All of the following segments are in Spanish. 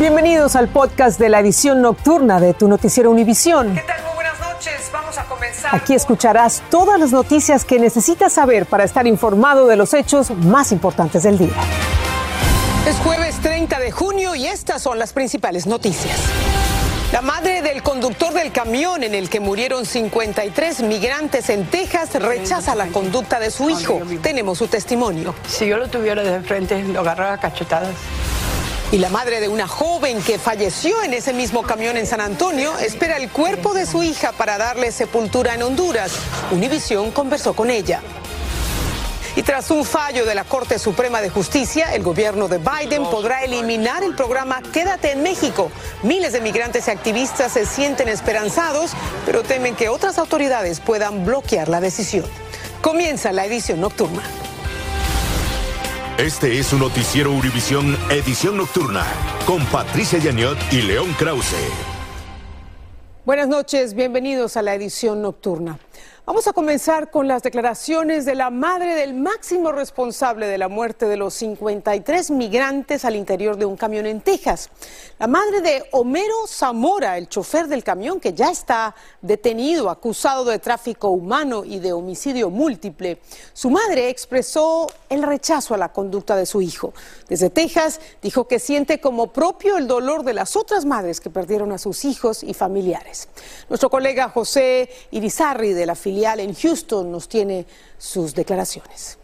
Bienvenidos al podcast de la edición nocturna de tu noticiero Univisión. ¿Qué tal? Muy buenas noches. Vamos a comenzar. Aquí escucharás todas las noticias que necesitas saber para estar informado de los hechos más importantes del día. Es jueves 30 de junio y estas son las principales noticias. La madre del conductor del camión en el que murieron 53 migrantes en Texas rechaza la conducta de su hijo. Tenemos su testimonio. Si yo lo tuviera de frente, lo agarraba a cachetadas. Y la madre de una joven que falleció en ese mismo camión en San Antonio espera el cuerpo de su hija para darle sepultura en Honduras. Univisión conversó con ella. Y tras un fallo de la Corte Suprema de Justicia, el gobierno de Biden podrá eliminar el programa Quédate en México. Miles de migrantes y activistas se sienten esperanzados, pero temen que otras autoridades puedan bloquear la decisión. Comienza la edición nocturna. Este es un noticiero Univisión Edición Nocturna con Patricia Yaniot y León Krause. Buenas noches, bienvenidos a la edición nocturna. Vamos a comenzar con las declaraciones de la madre del máximo responsable de la muerte de los 53 migrantes al interior de un camión en Texas. La madre de Homero Zamora, el chofer del camión que ya está detenido, acusado de tráfico humano y de homicidio múltiple. Su madre expresó el rechazo a la conducta de su hijo. Desde Texas dijo que siente como propio el dolor de las otras madres que perdieron a sus hijos y familiares. Nuestro colega José Irizarri de la filial en Houston nos tiene sus declaraciones.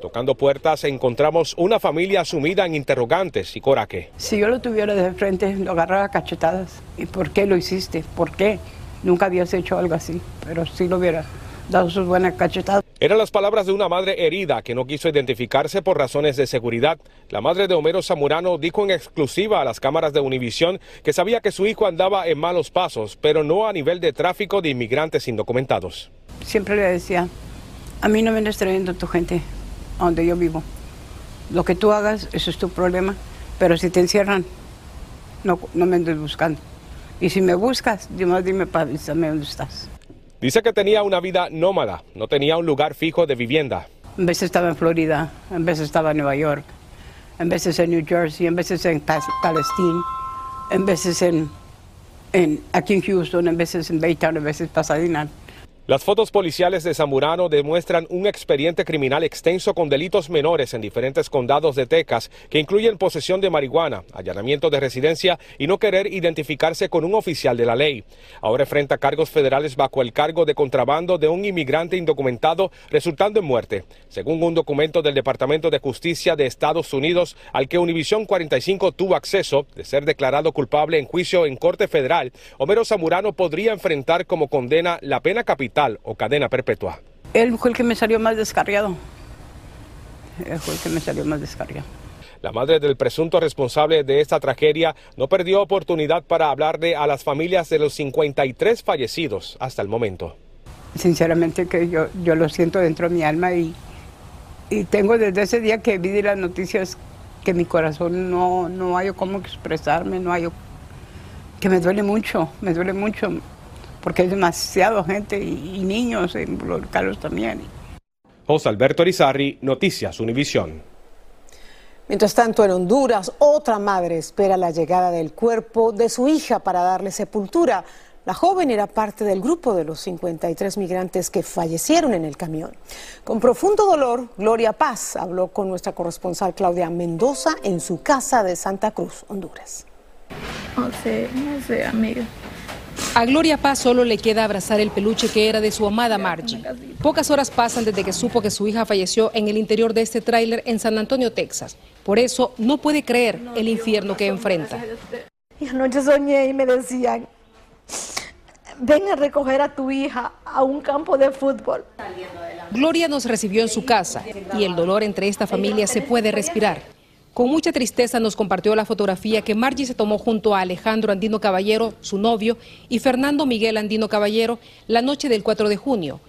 Tocando puertas encontramos una familia sumida en interrogantes y coraje. Si yo lo tuviera de frente, lo agarraba a cachetadas. ¿Y por qué lo hiciste? ¿Por qué? Nunca habías hecho algo así, pero sí lo hubiera dado sus buenas cachetadas. Eran las palabras de una madre herida que no quiso identificarse por razones de seguridad. La madre de Homero Zamorano dijo en exclusiva a las cámaras de Univisión que sabía que su hijo andaba en malos pasos, pero no a nivel de tráfico de inmigrantes indocumentados. Siempre le decía, a mí no me andes trayendo tu gente a donde yo vivo. Lo que tú hagas, eso es tu problema, pero si te encierran, no, no me andes buscando. Y si me buscas, dime para avísame dónde estás. Dice que tenía una vida nómada, no tenía un lugar fijo de vivienda. En veces estaba en Florida, en veces estaba en Nueva York, en veces en New Jersey, en veces en Palestina, en veces en, aquí en Houston, en veces en Baytown, en veces en Pasadena. Las fotos policiales de Zamorano demuestran un expediente criminal extenso con delitos menores en diferentes condados de Texas que incluyen posesión de marihuana, allanamiento de residencia y no querer identificarse con un oficial de la ley. Ahora enfrenta cargos federales bajo el cargo de contrabando de un inmigrante indocumentado resultando en muerte, según un documento del Departamento de Justicia de Estados Unidos al que Univisión 45 tuvo acceso de ser declarado culpable en juicio en Corte Federal. Homero Zamorano podría enfrentar como condena la pena capital o cadena perpetua. Él fue el que me salió más descarriado. Él fue el que me salió más descarriado. La madre del presunto responsable de esta tragedia no perdió oportunidad para hablarle a las familias de los 53 fallecidos hasta el momento. Sinceramente que yo, yo lo siento dentro de mi alma y, y tengo desde ese día que vi las noticias que mi corazón no, no hay cómo expresarme, no hay que me duele mucho, me duele mucho porque hay demasiada gente y, niños en los Carlos también. José Alberto Rizarri, Noticias Univisión. Mientras tanto, en Honduras, otra madre espera la llegada del cuerpo de su hija para darle sepultura. La joven era parte del grupo de los 53 migrantes que fallecieron en el camión. Con profundo dolor, Gloria Paz habló con nuestra corresponsal Claudia Mendoza en su casa de Santa Cruz, Honduras. No sé, no sé, amiga. A Gloria Paz solo le queda abrazar el peluche que era de su amada Margie. Pocas horas pasan desde que supo que su hija falleció en el interior de este tráiler en San Antonio, Texas. Por eso no puede creer el infierno que enfrenta. Y anoche soñé y me decían, ven a recoger a tu hija a un campo de fútbol. Gloria nos recibió en su casa y el dolor entre esta familia se puede respirar. Con mucha tristeza nos compartió la fotografía que Margie se tomó junto a Alejandro Andino Caballero, su novio, y Fernando Miguel Andino Caballero la noche del 4 de junio,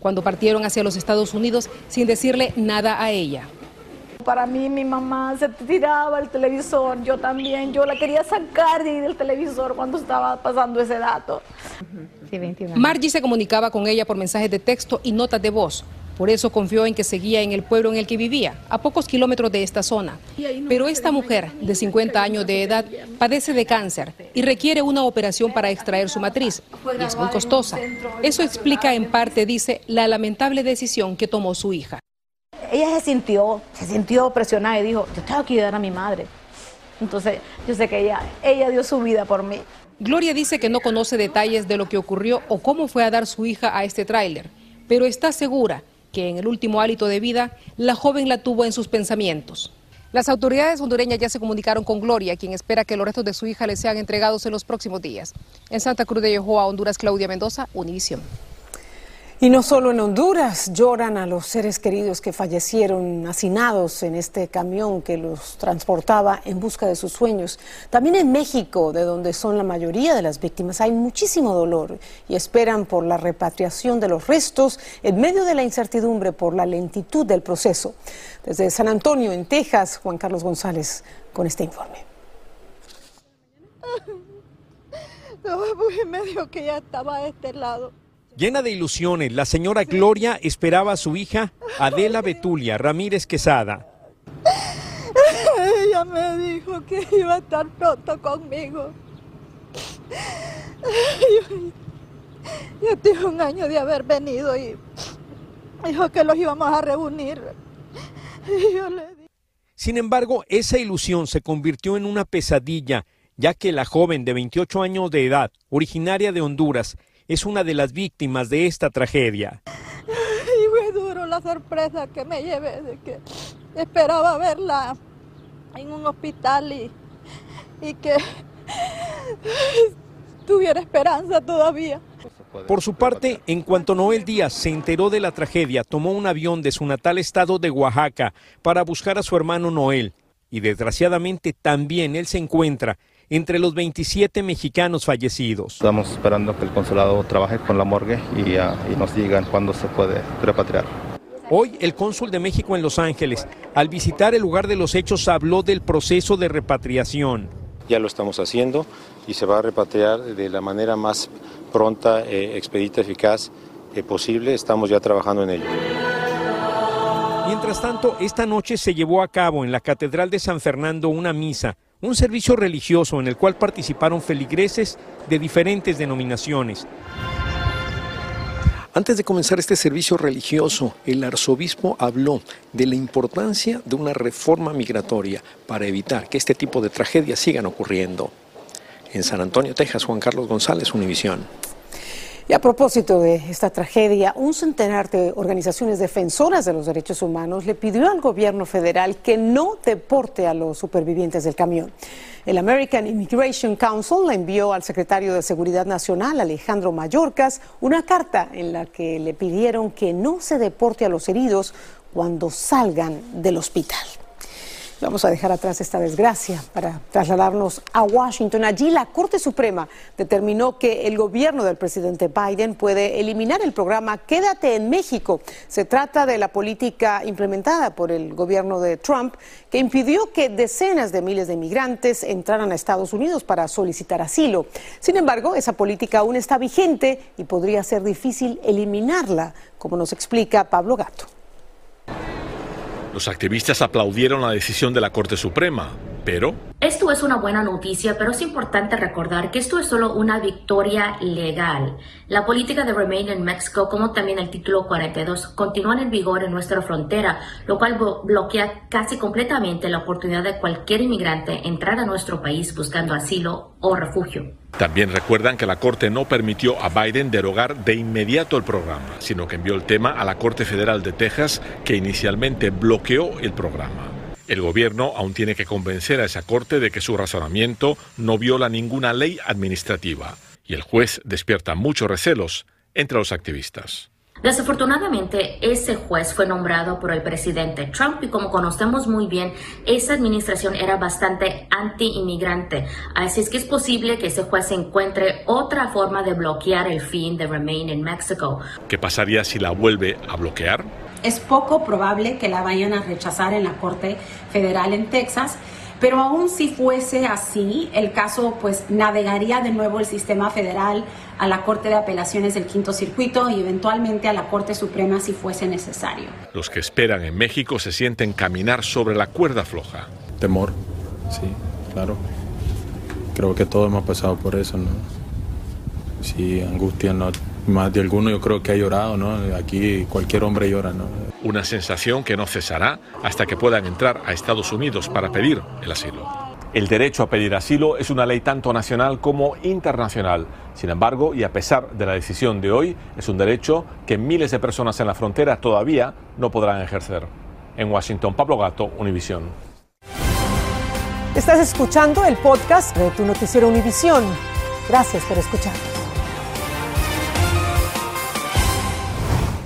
cuando partieron hacia los Estados Unidos sin decirle nada a ella. Para mí mi mamá se tiraba el televisor, yo también, yo la quería sacar del televisor cuando estaba pasando ese dato. Margie se comunicaba con ella por mensajes de texto y notas de voz. Por eso confió en que seguía en el pueblo en el que vivía, a pocos kilómetros de esta zona. Pero esta mujer, de 50 años de edad, padece de cáncer y requiere una operación para extraer su matriz. Y es muy costosa. Eso explica en parte, dice, la lamentable decisión que tomó su hija. Ella se sintió, se sintió presionada y dijo, yo tengo que ayudar a mi madre. Entonces, yo sé que ella, ella dio su vida por mí. Gloria dice que no conoce detalles de lo que ocurrió o cómo fue a dar su hija a este tráiler, pero está segura que en el último hálito de vida la joven la tuvo en sus pensamientos. Las autoridades hondureñas ya se comunicaron con Gloria, quien espera que los restos de su hija le sean entregados en los próximos días. En Santa Cruz de Yehoa, Honduras, Claudia Mendoza, Univisión. Y no solo en Honduras lloran a los seres queridos que fallecieron hacinados en este camión que los transportaba en busca de sus sueños. También en México, de donde son la mayoría de las víctimas, hay muchísimo dolor y esperan por la repatriación de los restos en medio de la incertidumbre por la lentitud del proceso. Desde San Antonio, en Texas, Juan Carlos González con este informe. No, me dijo que ya estaba a este lado. Llena de ilusiones, la señora Gloria esperaba a su hija Adela Betulia Ramírez Quesada. Ella me dijo que iba a estar pronto conmigo. Yo, tengo un año de haber venido y dijo que los íbamos a reunir. Sin embargo, esa ilusión se convirtió en una pesadilla, ya que la joven de 28 años de edad, originaria de Honduras, es una de las víctimas de esta tragedia. Y fue duro la sorpresa que me llevé de que esperaba verla en un hospital y, y que tuviera esperanza todavía. Por su parte, en cuanto Noel Díaz se enteró de la tragedia, tomó un avión de su natal estado de Oaxaca para buscar a su hermano Noel. Y desgraciadamente también él se encuentra entre los 27 mexicanos fallecidos. Estamos esperando que el consulado trabaje con la morgue y, ah, y nos digan cuándo se puede repatriar. Hoy el cónsul de México en Los Ángeles, al visitar el lugar de los hechos, habló del proceso de repatriación. Ya lo estamos haciendo y se va a repatriar de la manera más pronta, eh, expedita, eficaz eh, posible. Estamos ya trabajando en ello. Mientras tanto, esta noche se llevó a cabo en la Catedral de San Fernando una misa un servicio religioso en el cual participaron feligreses de diferentes denominaciones. Antes de comenzar este servicio religioso, el arzobispo habló de la importancia de una reforma migratoria para evitar que este tipo de tragedias sigan ocurriendo. En San Antonio, Texas, Juan Carlos González, Univisión. Y a propósito de esta tragedia, un centenar de organizaciones defensoras de los derechos humanos le pidió al gobierno federal que no deporte a los supervivientes del camión. El American Immigration Council le envió al secretario de Seguridad Nacional, Alejandro Mayorkas, una carta en la que le pidieron que no se deporte a los heridos cuando salgan del hospital. Vamos a dejar atrás esta desgracia para trasladarnos a Washington. Allí la Corte Suprema determinó que el gobierno del presidente Biden puede eliminar el programa Quédate en México. Se trata de la política implementada por el gobierno de Trump que impidió que decenas de miles de inmigrantes entraran a Estados Unidos para solicitar asilo. Sin embargo, esa política aún está vigente y podría ser difícil eliminarla, como nos explica Pablo Gato. Los activistas aplaudieron la decisión de la Corte Suprema, pero... Esto es una buena noticia, pero es importante recordar que esto es solo una victoria legal. La política de Remain in Mexico, como también el título 42, continúan en vigor en nuestra frontera, lo cual bloquea casi completamente la oportunidad de cualquier inmigrante entrar a nuestro país buscando asilo o refugio. También recuerdan que la Corte no permitió a Biden derogar de inmediato el programa, sino que envió el tema a la Corte Federal de Texas, que inicialmente bloqueó el programa. El gobierno aún tiene que convencer a esa Corte de que su razonamiento no viola ninguna ley administrativa, y el juez despierta muchos recelos entre los activistas. Desafortunadamente, ese juez fue nombrado por el presidente Trump y como conocemos muy bien, esa administración era bastante anti-inmigrante. Así es que es posible que ese juez encuentre otra forma de bloquear el fin de Remain in Mexico. ¿Qué pasaría si la vuelve a bloquear? Es poco probable que la vayan a rechazar en la Corte Federal en Texas Pero aún si fuese así, el caso pues navegaría de nuevo el sistema federal a la Corte de Apelaciones del Quinto Circuito y eventualmente a la Corte Suprema si fuese necesario. Los que esperan en México se sienten caminar sobre la cuerda floja. Temor, sí, claro. Creo que todos hemos pasado por eso, ¿no? Sí, angustia, no. Más de alguno yo creo que ha llorado, ¿no? Aquí cualquier hombre llora, ¿no? Una sensación que no cesará hasta que puedan entrar a Estados Unidos para pedir el asilo. El derecho a pedir asilo es una ley tanto nacional como internacional. Sin embargo, y a pesar de la decisión de hoy, es un derecho que miles de personas en la frontera todavía no podrán ejercer. En Washington, Pablo Gato, Univisión. Estás escuchando el podcast de tu noticiero Univisión. Gracias por escuchar.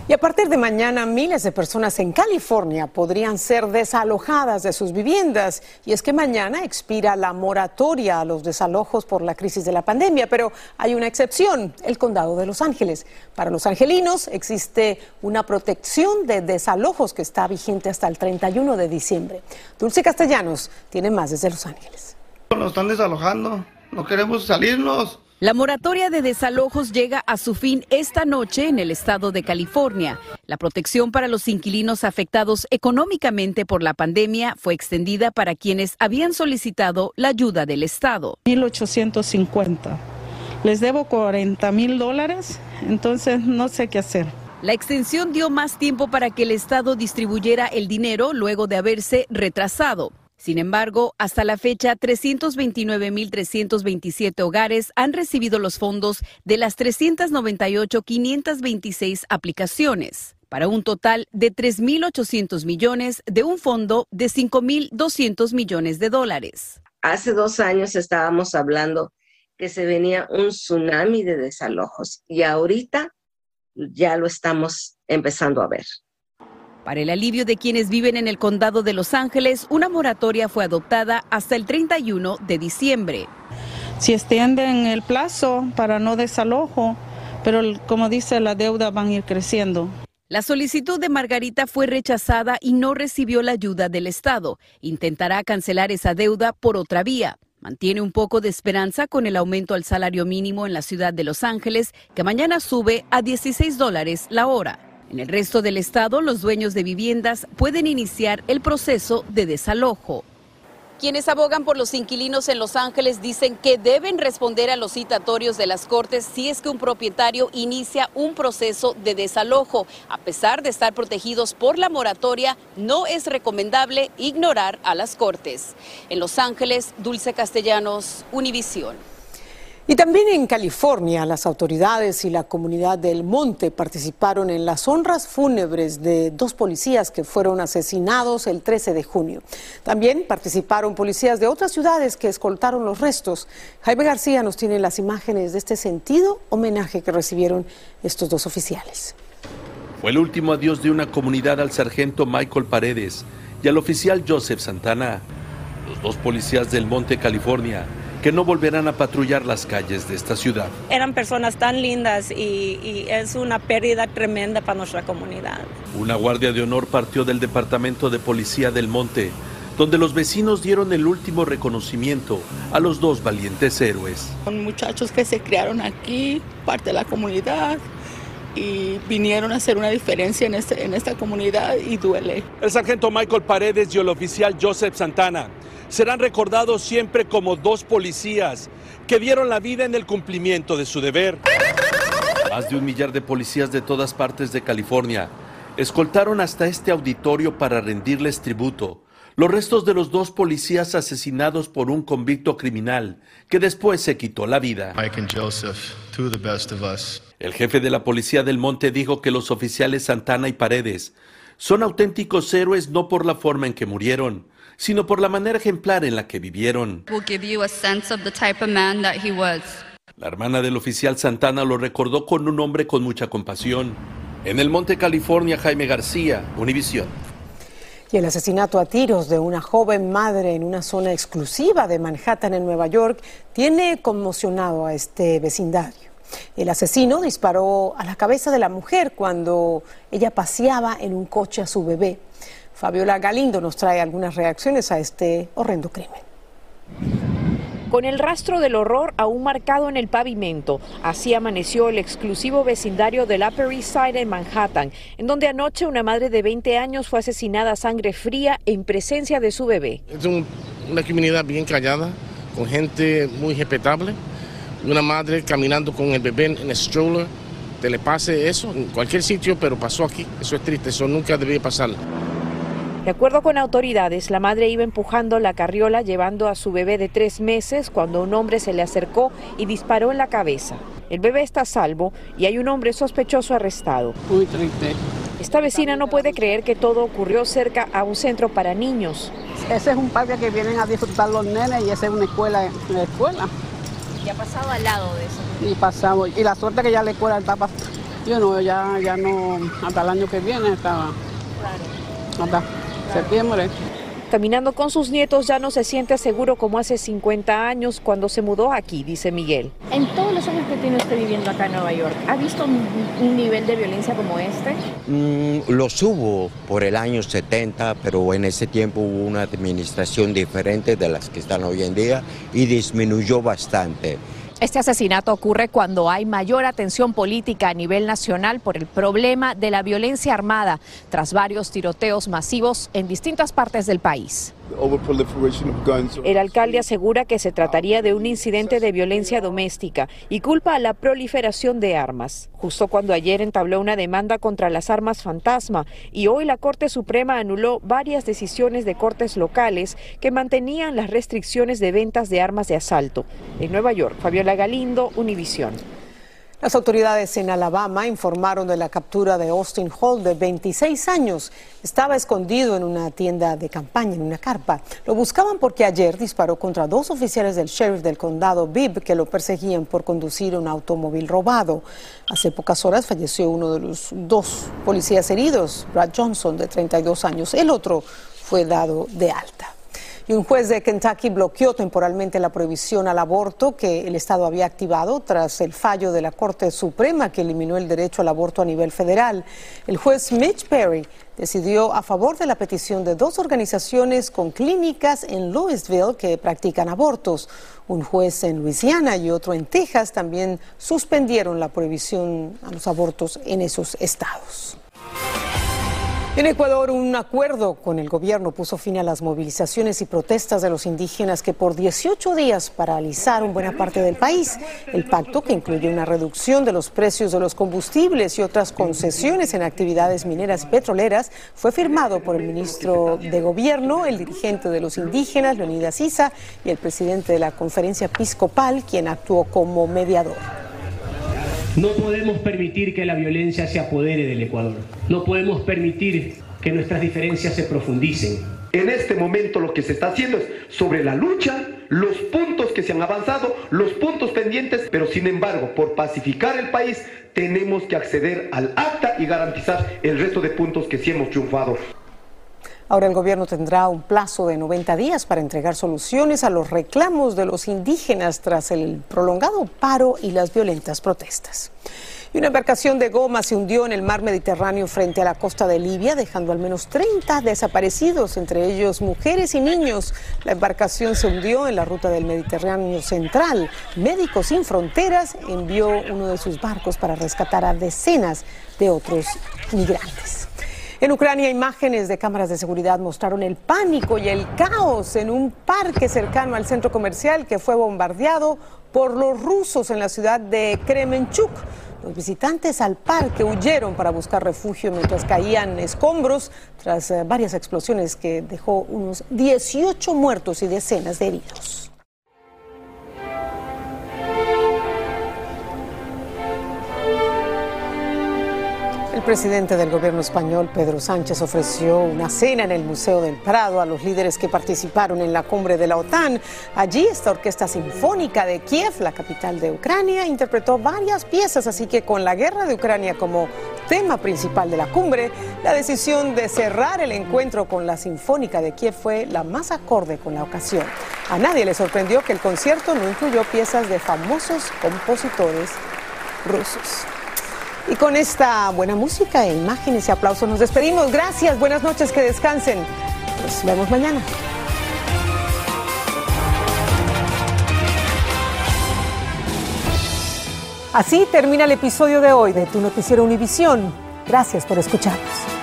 Y a partir de mañana, miles de personas en California podrían ser desalojadas de sus viviendas. Y es que mañana expira la moratoria a los desalojos por la crisis de la pandemia. Pero hay una excepción, el condado de Los Ángeles. Para los angelinos existe una protección de desalojos que está vigente hasta el 31 de diciembre. Dulce Castellanos tiene más desde Los Ángeles. Nos están desalojando, no queremos salirnos. La moratoria de desalojos llega a su fin esta noche en el estado de California. La protección para los inquilinos afectados económicamente por la pandemia fue extendida para quienes habían solicitado la ayuda del estado. 1850. Les debo 40 mil dólares, entonces no sé qué hacer. La extensión dio más tiempo para que el estado distribuyera el dinero luego de haberse retrasado. Sin embargo, hasta la fecha, 329.327 hogares han recibido los fondos de las 398.526 aplicaciones, para un total de 3.800 millones de un fondo de 5.200 millones de dólares. Hace dos años estábamos hablando que se venía un tsunami de desalojos y ahorita ya lo estamos empezando a ver. Para el alivio de quienes viven en el condado de Los Ángeles, una moratoria fue adoptada hasta el 31 de diciembre. Si extienden el plazo para no desalojo, pero como dice la deuda van a ir creciendo. La solicitud de Margarita fue rechazada y no recibió la ayuda del Estado. Intentará cancelar esa deuda por otra vía. Mantiene un poco de esperanza con el aumento al salario mínimo en la ciudad de Los Ángeles, que mañana sube a 16 dólares la hora. En el resto del estado, los dueños de viviendas pueden iniciar el proceso de desalojo. Quienes abogan por los inquilinos en Los Ángeles dicen que deben responder a los citatorios de las cortes si es que un propietario inicia un proceso de desalojo. A pesar de estar protegidos por la moratoria, no es recomendable ignorar a las cortes. En Los Ángeles, Dulce Castellanos, Univisión. Y también en California, las autoridades y la comunidad del Monte participaron en las honras fúnebres de dos policías que fueron asesinados el 13 de junio. También participaron policías de otras ciudades que escoltaron los restos. Jaime García nos tiene las imágenes de este sentido homenaje que recibieron estos dos oficiales. Fue el último adiós de una comunidad al sargento Michael Paredes y al oficial Joseph Santana, los dos policías del Monte, California que no volverán a patrullar las calles de esta ciudad. Eran personas tan lindas y, es una pérdida tremenda para nuestra comunidad. Una guardia de honor partió del Departamento de Policía del Monte, donde los vecinos dieron el último reconocimiento a los dos valientes héroes. Son muchachos que se criaron aquí, parte de la comunidad, y vinieron a hacer una diferencia en, este, en esta comunidad y duele. El sargento Michael Paredes y el oficial Joseph Santana serán recordados siempre como dos policías que dieron la vida en el cumplimiento de su deber. Más de un millar de policías de todas partes de California escoltaron hasta este auditorio para rendirles tributo los restos de los dos policías asesinados por un convicto criminal que después se quitó la vida. El jefe de la policía del monte dijo que los oficiales Santana y Paredes son auténticos héroes no por la forma en que murieron, sino por la manera ejemplar en la que vivieron. La hermana del oficial Santana lo recordó con un hombre con mucha compasión. En el Monte California, Jaime García, Univisión. Y el asesinato a tiros de una joven madre en una zona exclusiva de Manhattan, en Nueva York, tiene conmocionado a este vecindario. El asesino disparó a la cabeza de la mujer cuando ella paseaba en un coche a su bebé. Fabiola Galindo nos trae algunas reacciones a este horrendo crimen. Con el rastro del horror aún marcado en el pavimento, así amaneció el exclusivo vecindario del Upper East Side en Manhattan, en donde anoche una madre de 20 años fue asesinada a sangre fría en presencia de su bebé. Es una comunidad bien callada, con gente muy respetable, una madre caminando con el bebé en el stroller, te le pase eso en cualquier sitio, pero pasó aquí, eso es triste, eso nunca debía pasar. De acuerdo con autoridades, la madre iba empujando la carriola llevando a su bebé de tres meses cuando un hombre se le acercó y disparó en la cabeza. El bebé está a salvo y hay un hombre sospechoso arrestado. Muy triste. Esta vecina no puede creer que todo ocurrió cerca a un centro para niños. Ese es un parque que vienen a disfrutar los nenes y esa es una escuela, una escuela. ¿Y ha pasado al lado de eso? Y pasamos. Y la suerte que ya la escuela está Yo no, ya, ya no, hasta el año que viene estaba. Hasta septiembre. Caminando con sus nietos ya no se siente seguro como hace 50 años cuando se mudó aquí, dice Miguel. En todos los años que tiene usted viviendo acá en Nueva York, ¿ha visto un, nivel de violencia como este? Mm, los hubo por el año 70, pero en ese tiempo hubo una administración diferente de las que están hoy en día y disminuyó bastante. Este asesinato ocurre cuando hay mayor atención política a nivel nacional por el problema de la violencia armada, tras varios tiroteos masivos en distintas partes del país. El alcalde asegura que se trataría de un incidente de violencia doméstica y culpa a la proliferación de armas, justo cuando ayer entabló una demanda contra las armas fantasma y hoy la Corte Suprema anuló varias decisiones de cortes locales que mantenían las restricciones de ventas de armas de asalto. En Nueva York, Fabiola Galindo, Univisión. Las autoridades en Alabama informaron de la captura de Austin Hall, de 26 años. Estaba escondido en una tienda de campaña, en una carpa. Lo buscaban porque ayer disparó contra dos oficiales del sheriff del condado Bibb que lo perseguían por conducir un automóvil robado. Hace pocas horas falleció uno de los dos policías heridos, Brad Johnson, de 32 años. El otro fue dado de alta. Y un juez de Kentucky bloqueó temporalmente la prohibición al aborto que el Estado había activado tras el fallo de la Corte Suprema que eliminó el derecho al aborto a nivel federal. El juez Mitch Perry decidió a favor de la petición de dos organizaciones con clínicas en Louisville que practican abortos. Un juez en Luisiana y otro en Texas también suspendieron la prohibición a los abortos en esos estados. En Ecuador, un acuerdo con el gobierno puso fin a las movilizaciones y protestas de los indígenas que por 18 días paralizaron buena parte del país. El pacto, que incluye una reducción de los precios de los combustibles y otras concesiones en actividades mineras y petroleras, fue firmado por el ministro de Gobierno, el dirigente de los indígenas, Leonidas Isa, y el presidente de la conferencia episcopal, quien actuó como mediador. No podemos permitir que la violencia se apodere del Ecuador. No podemos permitir que nuestras diferencias se profundicen. En este momento lo que se está haciendo es sobre la lucha, los puntos que se han avanzado, los puntos pendientes, pero sin embargo, por pacificar el país, tenemos que acceder al acta y garantizar el resto de puntos que sí hemos triunfado. Ahora el gobierno tendrá un plazo de 90 días para entregar soluciones a los reclamos de los indígenas tras el prolongado paro y las violentas protestas. Y una embarcación de goma se hundió en el mar Mediterráneo frente a la costa de Libia, dejando al menos 30 desaparecidos, entre ellos mujeres y niños. La embarcación se hundió en la ruta del Mediterráneo central. Médicos Sin Fronteras envió uno de sus barcos para rescatar a decenas de otros migrantes. En Ucrania, imágenes de cámaras de seguridad mostraron el pánico y el caos en un parque cercano al centro comercial que fue bombardeado por los rusos en la ciudad de Kremenchuk. Los visitantes al parque huyeron para buscar refugio mientras caían escombros tras eh, varias explosiones que dejó unos 18 muertos y decenas de heridos. El presidente del gobierno español, Pedro Sánchez, ofreció una cena en el Museo del Prado a los líderes que participaron en la cumbre de la OTAN. Allí, esta Orquesta Sinfónica de Kiev, la capital de Ucrania, interpretó varias piezas, así que con la guerra de Ucrania como tema principal de la cumbre, la decisión de cerrar el encuentro con la Sinfónica de Kiev fue la más acorde con la ocasión. A nadie le sorprendió que el concierto no incluyó piezas de famosos compositores rusos. Y con esta buena música, e imágenes y aplausos nos despedimos. Gracias, buenas noches, que descansen. Nos vemos mañana. Así termina el episodio de hoy de Tu Noticiero Univisión. Gracias por escucharnos.